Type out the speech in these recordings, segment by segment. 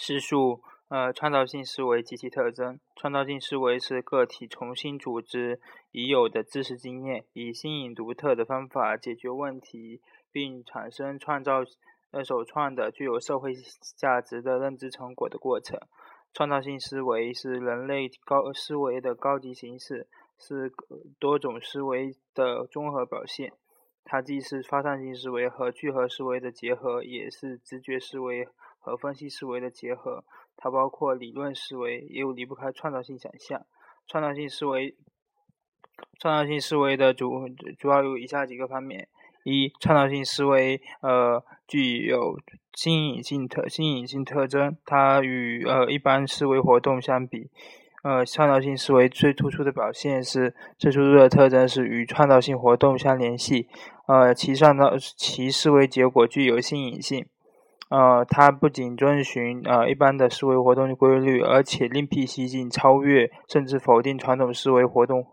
叙述呃创造性思维及其特征。创造性思维是个体重新组织已有的知识经验，以新颖独特的方法解决问题，并产生创造呃首创的具有社会价值的认知成果的过程。创造性思维是人类高思维的高级形式，是多种思维的综合表现。它既是发散性思维和聚合思维的结合，也是直觉思维和分析思维的结合。它包括理论思维，也有离不开创造性想象。创造性思维，创造性思维的主主要有以下几个方面：一、创造性思维呃具有新颖性特新颖性特征，它与呃一般思维活动相比。呃，创造性思维最突出的表现是，最突出的特征是与创造性活动相联系。呃，其创造其思维结果具有新颖性。呃，它不仅遵循呃一般的思维活动规律，而且另辟蹊径，超越甚至否定传统思维活动。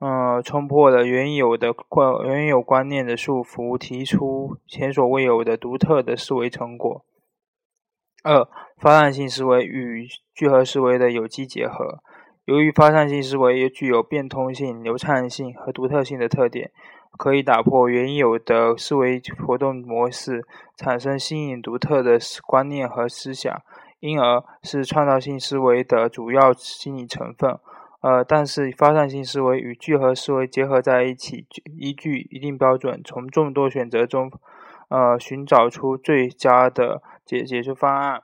呃，冲破了原有的观原有观念的束缚，提出前所未有的独特的思维成果。二、发散性思维与聚合思维的有机结合。由于发散性思维也具有变通性、流畅性和独特性的特点，可以打破原有的思维活动模式，产生新颖独特的观念和思想，因而是创造性思维的主要心理成分。呃，但是发散性思维与聚合思维结合在一起，依据一定标准，从众多选择中，呃，寻找出最佳的。解解决方案，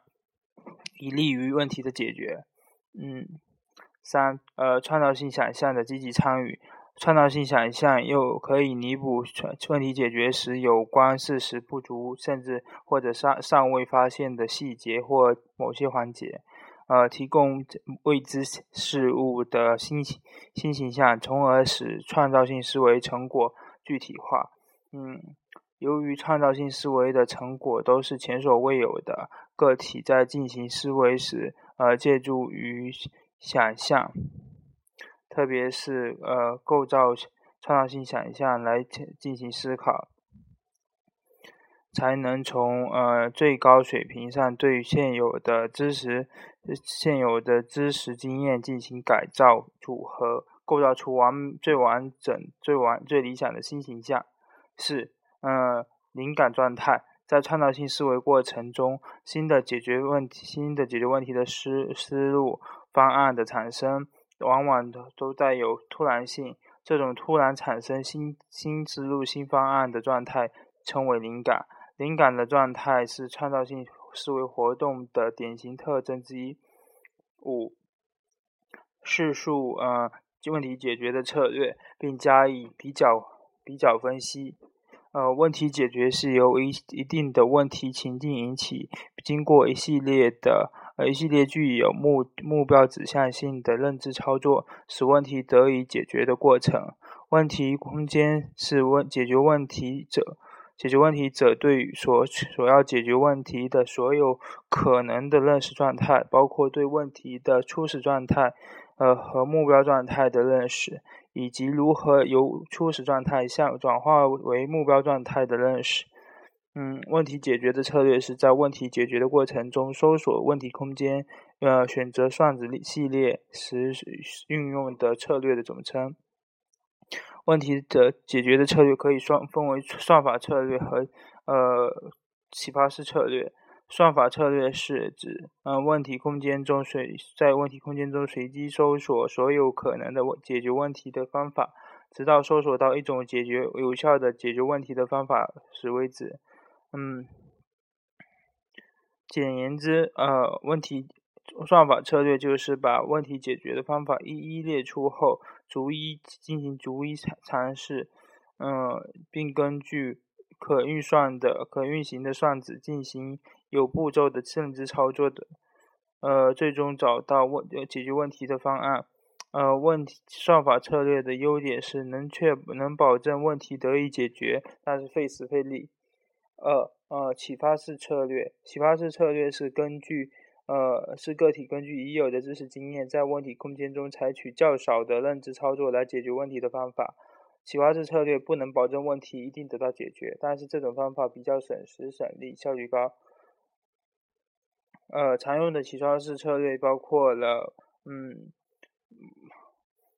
以利于问题的解决。嗯，三呃，创造性想象的积极参与，创造性想象又可以弥补问题解决时有关事实不足，甚至或者尚尚未发现的细节或某些环节，呃，提供未知事物的新新形象，从而使创造性思维成果具体化。嗯。由于创造性思维的成果都是前所未有的，个体在进行思维时，呃，借助于想象，特别是呃，构造创造性想象来进进行思考，才能从呃最高水平上对现有的知识、现有的知识经验进行改造、组合，构造出完最完整、最完最理想的新形象。四。呃，灵感状态在创造性思维过程中，新的解决问题、新的解决问题的思思路、方案的产生，往往都带有突然性。这种突然产生新新思路、新方案的状态称为灵感。灵感的状态是创造性思维活动的典型特征之一。五、叙述呃问题解决的策略，并加以比较比较分析。呃，问题解决是由一一定的问题情境引起，经过一系列的而一系列具有目目标指向性的认知操作，使问题得以解决的过程。问题空间是问解决问题者解决问题者对所所要解决问题的所有可能的认识状态，包括对问题的初始状态。呃，和目标状态的认识，以及如何由初始状态向转化为目标状态的认识。嗯，问题解决的策略是在问题解决的过程中搜索问题空间。呃，选择算子系列时运用的策略的总称。问题的解决的策略可以算分为算法策略和呃启发式策略。算法策略是指，嗯，问题空间中随在问题空间中随机搜索所有可能的解决问题的方法，直到搜索到一种解决有效的解决问题的方法时为止。嗯，简言之，呃，问题算法策略就是把问题解决的方法一一列出后，逐一进行逐一尝尝试，嗯，并根据可运算的可运行的算子进行。有步骤的认知操作的，呃，最终找到问解决问题的方案。呃，问题算法策略的优点是能确能保证问题得以解决，但是费时费力。二呃，启发式策略，启发式策略是根据呃是个体根据已有的知识经验，在问题空间中采取较少的认知操作来解决问题的方法。启发式策略不能保证问题一定得到解决，但是这种方法比较省时省力，效率高。呃，常用的启发式策略包括了，嗯，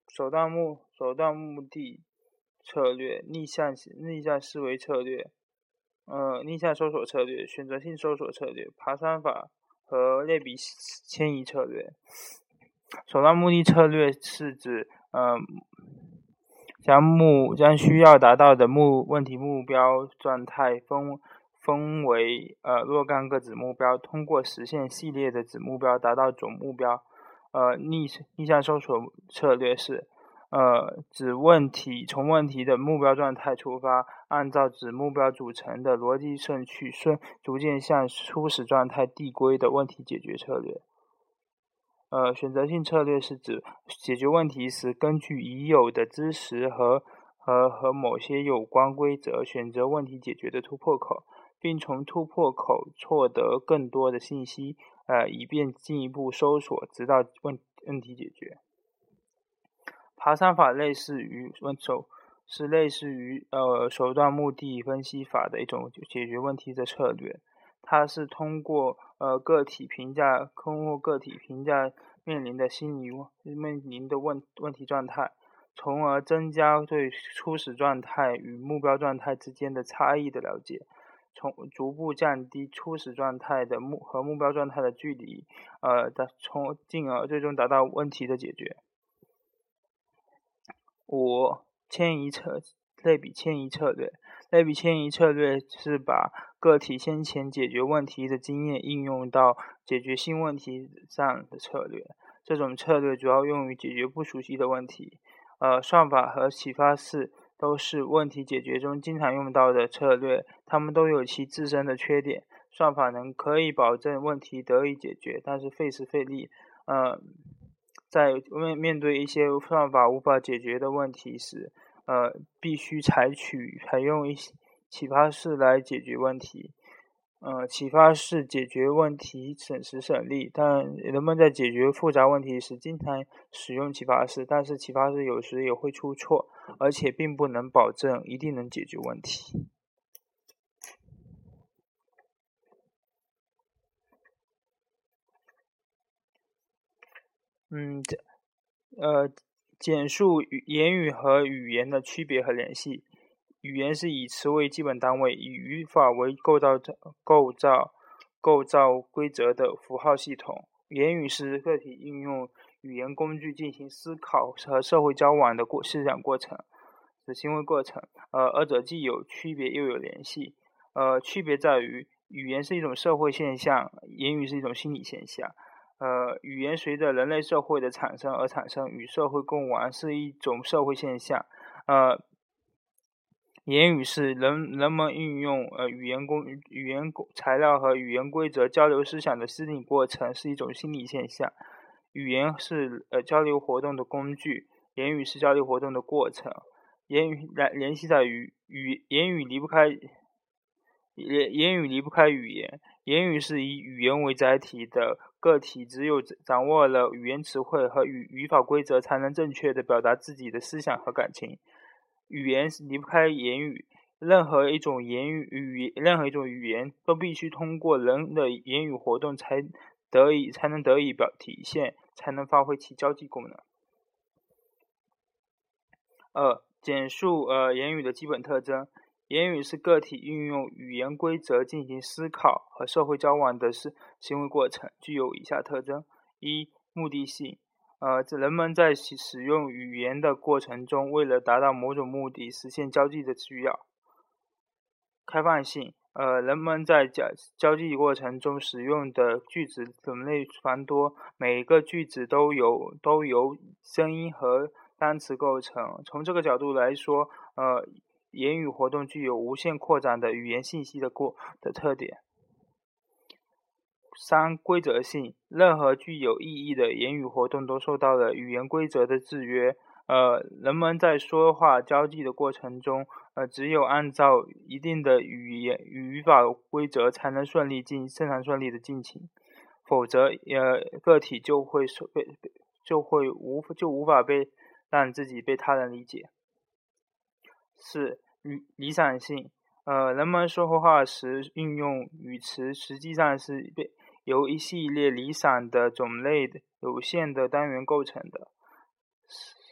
手段目手段目的策略、逆向逆向思维策略、呃逆向搜索策略、选择性搜索策略、爬山法和类比迁移策略。手段目的策略是指，呃，将目将需要达到的目问题目标状态分。分为呃若干个子目标，通过实现系列的子目标达到总目标。呃逆逆向搜索策略是，呃指问题从问题的目标状态出发，按照指目标组成的逻辑顺序顺逐渐向初始状态递归的问题解决策略。呃选择性策略是指解决问题时，根据已有的知识和和和某些有关规则，选择问题解决的突破口。并从突破口获得更多的信息，呃，以便进一步搜索，直到问问题解决。爬山法类似于问手，是类似于呃手段目的分析法的一种解决问题的策略。它是通过呃个体评价，通过个体评价面临的心理面临的问问题状态，从而增加对初始状态与目标状态之间的差异的了解。从逐步降低初始状态的目和目标状态的距离，呃，的从进而最终达到问题的解决。五、迁移策类比迁移策略，类比迁移策略是把个体先前解决问题的经验应用到解决新问题上的策略。这种策略主要用于解决不熟悉的问题。呃，算法和启发式。都是问题解决中经常用到的策略，它们都有其自身的缺点。算法能可以保证问题得以解决，但是费时费力。呃，在面面对一些算法无法解决的问题时，呃，必须采取采用一些启发式来解决问题。呃，启发式解决问题省时省力，但人们在解决复杂问题时经常使用启发式，但是启发式有时也会出错，而且并不能保证一定能解决问题。嗯，呃，简述语言语和语言的区别和联系。语言是以词为基本单位，以语法为构造、构造、构造规则的符号系统。言语是个体运用语言工具进行思考和社会交往的过思想过程、的行为过程。呃，二者既有区别又有联系。呃，区别在于，语言是一种社会现象，言语是一种心理现象。呃，语言随着人类社会的产生而产生，与社会共玩是一种社会现象。呃。言语是人人们运用呃语言工语言材料和语言规则交流思想的心理过程，是一种心理现象。语言是呃交流活动的工具，言语是交流活动的过程。言语来联系在于语言语离不开言言语离不开语言，言语是以语言为载体的个体，只有掌握了语言词汇和语语法规则，才能正确的表达自己的思想和感情。语言是离不开言语，任何一种言语语任何一种语言都必须通过人的言语活动才得以才能得以表体现，才能发挥其交际功能。二、简述呃言语的基本特征。言语是个体运用语言规则进行思考和社会交往的是行为过程，具有以下特征：一、目的性。呃，人们在使使用语言的过程中，为了达到某种目的，实现交际的需要。开放性，呃，人们在交交际过程中使用的句子种类繁多，每个句子都有都由声音和单词构成。从这个角度来说，呃，言语活动具有无限扩展的语言信息的过的特点。三、规则性，任何具有意义的言语活动都受到了语言规则的制约。呃，人们在说话交际的过程中，呃，只有按照一定的语言语法规则，才能顺利进正常顺利的进行，否则，呃，个体就会受被就会无就无法被让自己被他人理解。四、理理想性，呃，人们说话时运用语词，实际上是被由一系列离散的种类有限的单元构成的。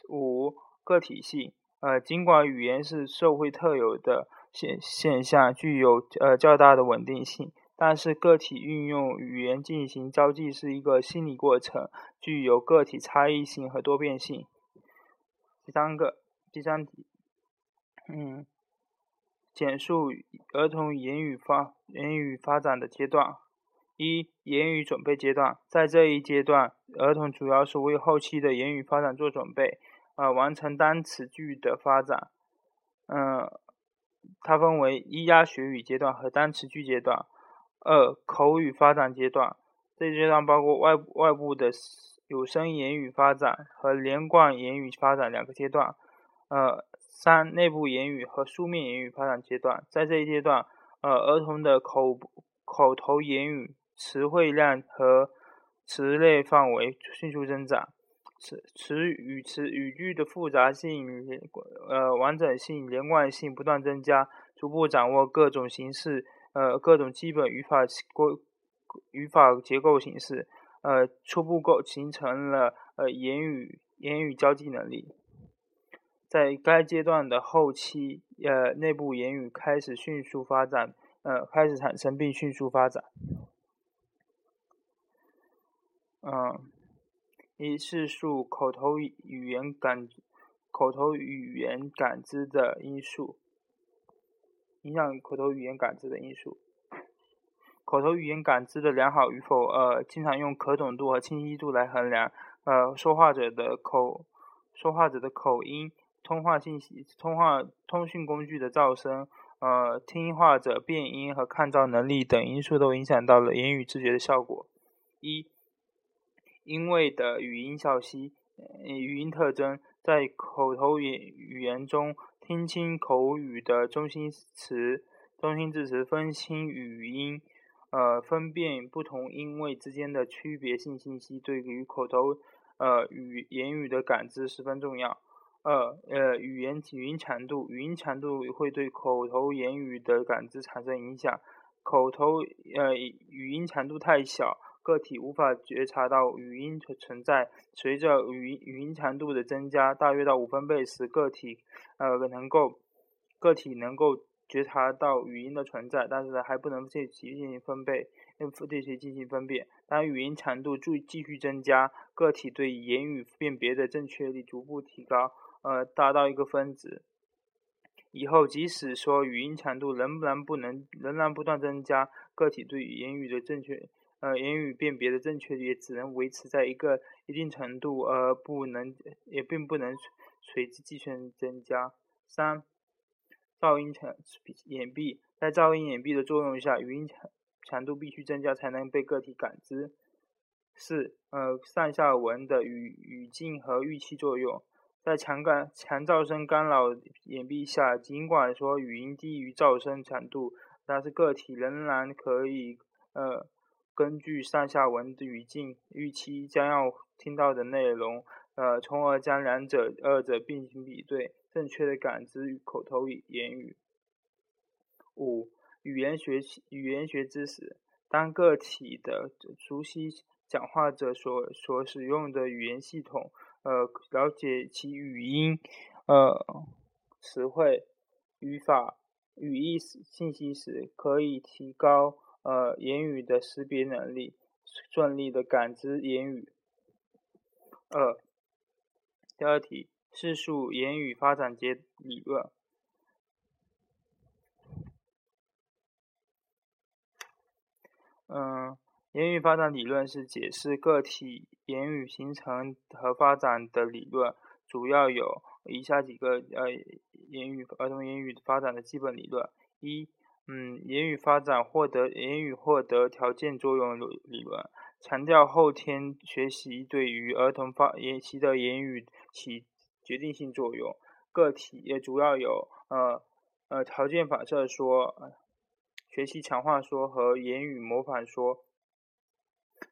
五、个体性。呃，尽管语言是社会特有的现现象，具有呃较大的稳定性。但是，个体运用语言进行交际是一个心理过程，具有个体差异性和多变性。第三个，第三题，嗯，简述儿童言语发言语发展的阶段。一、言语准备阶段，在这一阶段，儿童主要是为后期的言语发展做准备，呃，完成单词句的发展。嗯，它分为咿呀学语阶段和单词句阶段。二、口语发展阶段，这阶段包括外外部的有声言语发展和连贯言语发展两个阶段。呃，三、内部言语和书面言语发展阶段，在这一阶段，呃，儿童的口口头言语词汇量和词类范围迅速增长，词词语词语句的复杂性、呃完整性、连贯性不断增加，逐步掌握各种形式。呃，各种基本语法构语法结构形式，呃，初步构形成了呃言语言语交际能力。在该阶段的后期，呃，内部言语开始迅速发展，呃，开始产生并迅速发展。嗯，一是述口头语言感口头语言感知的因素。影响口头语言感知的因素。口头语言感知的良好与否，呃，经常用可懂度和清晰度来衡量。呃，说话者的口，说话者的口音，通话信息，通话通讯工具的噪声，呃，听话者变音和看噪能力等因素都影响到了言语知觉的效果。一，因为的语音效息，语音特征，在口头语语言中。听清口语的中心词、中心字词，分清语音，呃，分辨不同音位之间的区别性信息，对于口头呃语言语的感知十分重要。二呃，语言语音强度，语音强度会对口头言语的感知产生影响。口头呃语音强度太小。个体无法觉察到语音的存在。随着语音语音强度的增加，大约到五分贝时，个体呃能够个体能够觉察到语音的存在，但是还不能对其进行分贝，对其进行分辨。当语音强度继继续增加，个体对言语辨别的正确率逐步提高，呃，达到一个分值。以后即使说语音强度仍然不能仍然不断增加，个体对言语的正确。呃，言语辨别的正确率也只能维持在一个一定程度，而不能也并不能随之计算增加。三、噪音强掩蔽，在噪音掩蔽的作用下，语音强强度必须增加才能被个体感知。四、呃，上下文的语语境和预期作用，在强干强噪声干扰掩蔽下，尽管说语音低于噪声强度，但是个体仍然可以呃。根据上下文的语境预期将要听到的内容，呃，从而将两者二者并行比对，正确的感知与口头语言语。五、语言学习语言学知识，当个体的熟悉讲话者所所使用的语言系统，呃，了解其语音、呃，词汇、语法、语义信息时，可以提高。呃，言语的识别能力，顺利的感知言语。二，第二题，叙述言语发展阶理论。嗯，言语发展理论是解释个体言语形成和发展的理论，主要有以下几个呃，言语儿童言语发展的基本理论。一嗯，言语发展获得言语获得条件作用理理论，强调后天学习对于儿童发言习的言语起决定性作用。个体也主要有呃呃条件反射说、学习强化说和言语模仿说。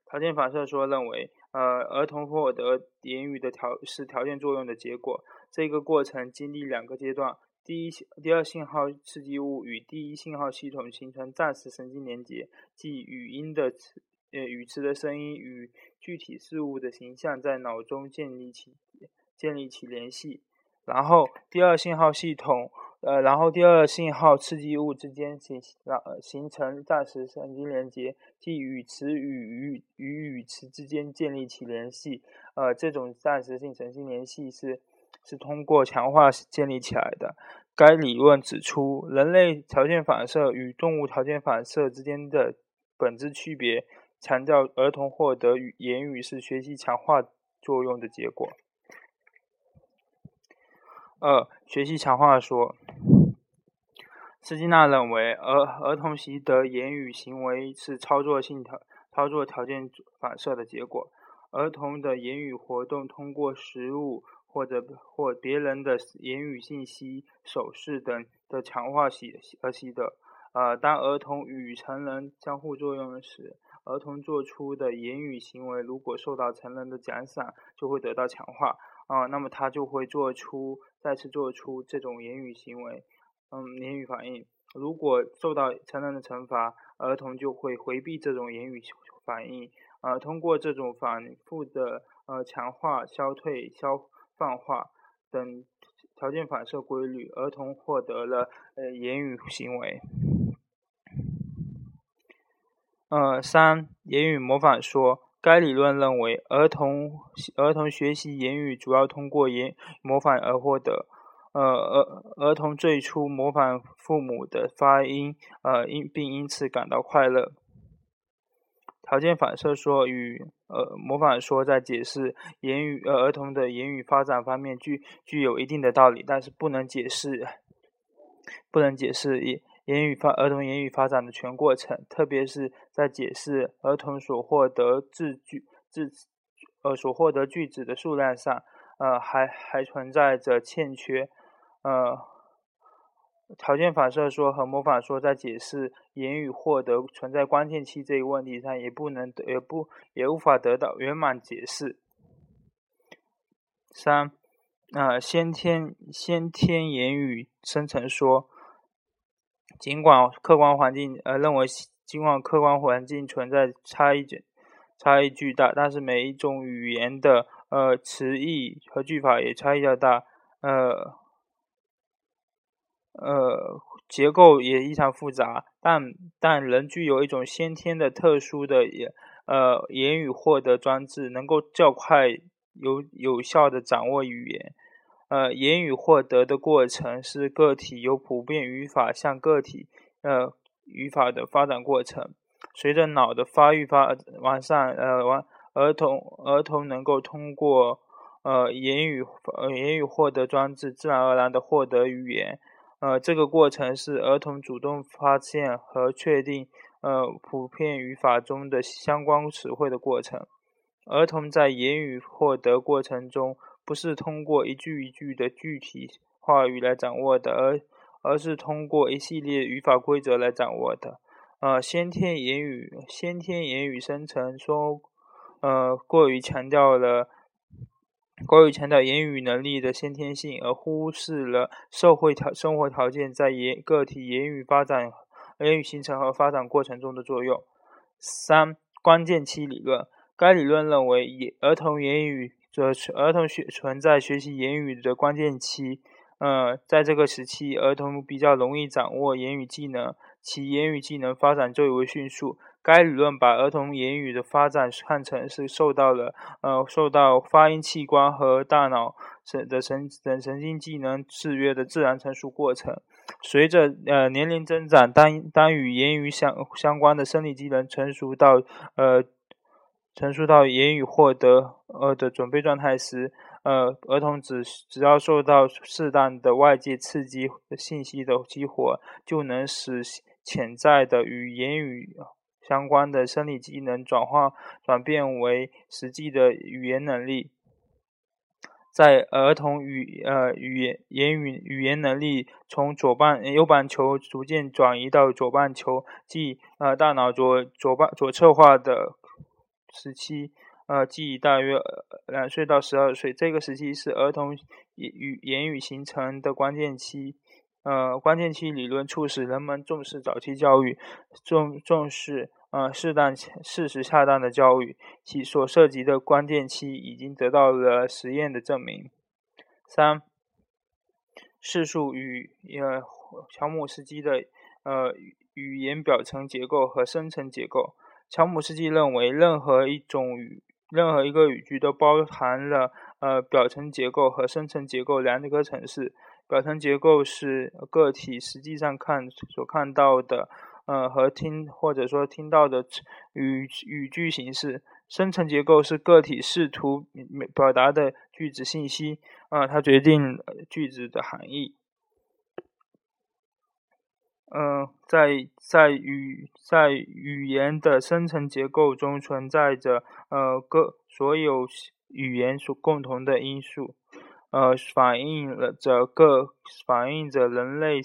条件反射说认为，呃，儿童获得言语的条是条件作用的结果，这个过程经历两个阶段。第一、第二信号刺激物与第一信号系统形成暂时神经连接，即语音的呃语词的声音与具体事物的形象在脑中建立起建立起联系，然后第二信号系统。呃，然后第二信号刺激物之间形让形成暂时神经连接，即语词与语与语词之间建立起联系。呃，这种暂时性神经联系是是通过强化建立起来的。该理论指出，人类条件反射与动物条件反射之间的本质区别，强调儿童获得语言语是学习强化作用的结果。二、学习强化说，斯金纳认为，儿儿童习得言语行为是操作性条操作条件反射的结果。儿童的言语活动通过食物或者或别人的言语信息、手势等的强化习而习得。呃，当儿童与成人相互作用时，儿童做出的言语行为如果受到成人的奖赏，就会得到强化。啊，那么他就会做出再次做出这种言语行为，嗯，言语反应。如果受到成人的惩罚，儿童就会回避这种言语反应。呃，通过这种反复的呃强化、消退、消泛化等条件反射规律，儿童获得了呃言语行为。呃，三言语模仿说。该理论认为，儿童儿童学习言语主要通过言模仿而获得。呃，儿儿童最初模仿父母的发音，呃，因并因此感到快乐。条件反射说与呃模仿说在解释言语呃儿童的言语发展方面具具有一定的道理，但是不能解释不能解释一。言语发儿童言语发展的全过程，特别是在解释儿童所获得字句字呃所获得句子的数量上，呃还还存在着欠缺。呃，条件反射说和模仿说在解释言语获得存在关键期这一问题上，也不能也不也无法得到圆满解释。三，呃先天先天言语生成说。尽管客观环境呃认为，尽管客观环境存在差异差异巨大，但是每一种语言的呃词义和句法也差异较大，呃呃结构也异常复杂，但但仍具有一种先天的特殊的言呃言语获得装置，能够较快有有效的掌握语言。呃，言语获得的过程是个体由普遍语法向个体呃语法的发展过程。随着脑的发育发完善，呃，完儿童儿童能够通过呃言语呃言语获得装置自然而然的获得语言。呃，这个过程是儿童主动发现和确定呃普遍语法中的相关词汇的过程。儿童在言语获得过程中。不是通过一句一句的具体话语来掌握的，而而是通过一系列语法规则来掌握的。呃，先天言语先天言语生成说，呃，过于强调了过于强调言语能力的先天性，而忽视了社会条生活条件在言个体言语发展言语形成和发展过程中的作用。三关键期理论，该理论认为，以儿童言语。这儿童学存在学习言语的关键期，呃，在这个时期，儿童比较容易掌握言语技能，其言语技能发展最为迅速。该理论把儿童言语的发展看成是受到了呃受到发音器官和大脑神的神等神经技能制约的自然成熟过程。随着呃年龄增长，当当与言语相相关的生理机能成熟到呃。陈述到言语获得呃的准备状态时，呃，儿童只只要受到适当的外界刺激信息的激活，就能使潜在的与言语相关的生理机能转化转变为实际的语言能力。在儿童语呃语言言语语言能力从左半右半球逐渐转移到左半球，即呃大脑左左半左侧化的。时期，呃，即大约两岁到十二岁，这个时期是儿童语言语形成的关键期。呃，关键期理论促使人们重视早期教育，重重视呃，适当、适时、恰当的教育，其所涉及的关键期已经得到了实验的证明。三、试述与呃乔姆斯基的呃语言表层结构和深层结构。乔姆斯基认为，任何一种语、任何一个语句都包含了呃表层结构和深层结构两个层次。表层结构是个体实际上看所看到的，呃和听或者说听到的语语句形式。深层结构是个体试图表达的句子信息，啊，它决定句子的含义。嗯，在在语在语言的生成结构中存在着呃各所有语言所共同的因素，呃，反映了着各反映着人类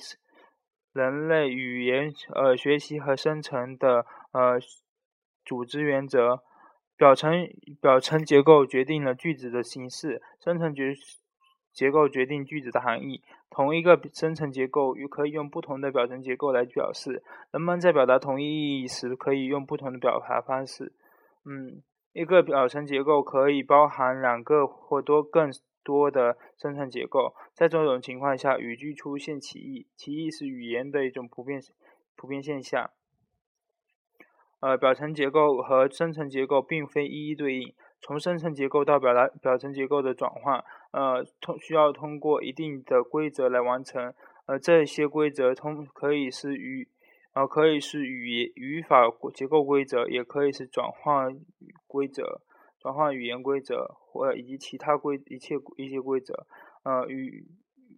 人类语言呃学习和生成的呃组织原则。表层表层结构决定了句子的形式，生成结结构决定句子的含义。同一个生成结构与可以用不同的表层结构来表示。人们在表达同一意义时，可以用不同的表达方式。嗯，一个表层结构可以包含两个或多更多的生成结构。在这种情况下，语句出现歧义。歧义是语言的一种普遍普遍现象。呃，表层结构和生成结构并非一一对应。从生成结构到表达表层结构的转换，呃，通需要通过一定的规则来完成。呃，这些规则通可以是语，呃，可以是语言语法结构规则，也可以是转换规则、转换语言规则或以及其他规一切一些规则。呃，语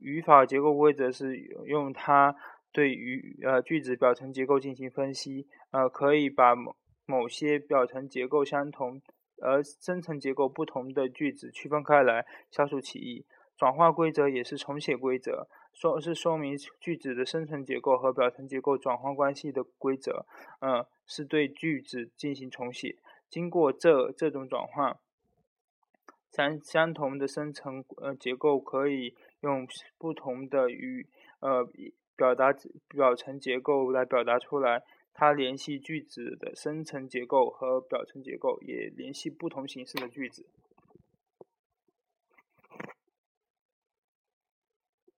语法结构规则是用它。对于呃句子表层结构进行分析，呃可以把某某些表层结构相同而生成结构不同的句子区分开来，消除歧义。转化规则也是重写规则，说是说明句子的生成结构和表层结构转换关系的规则。嗯，是对句子进行重写。经过这这种转换，相相同的生成呃结构可以用不同的语呃。表达表层结构来表达出来，它联系句子的深层结构和表层结构，也联系不同形式的句子。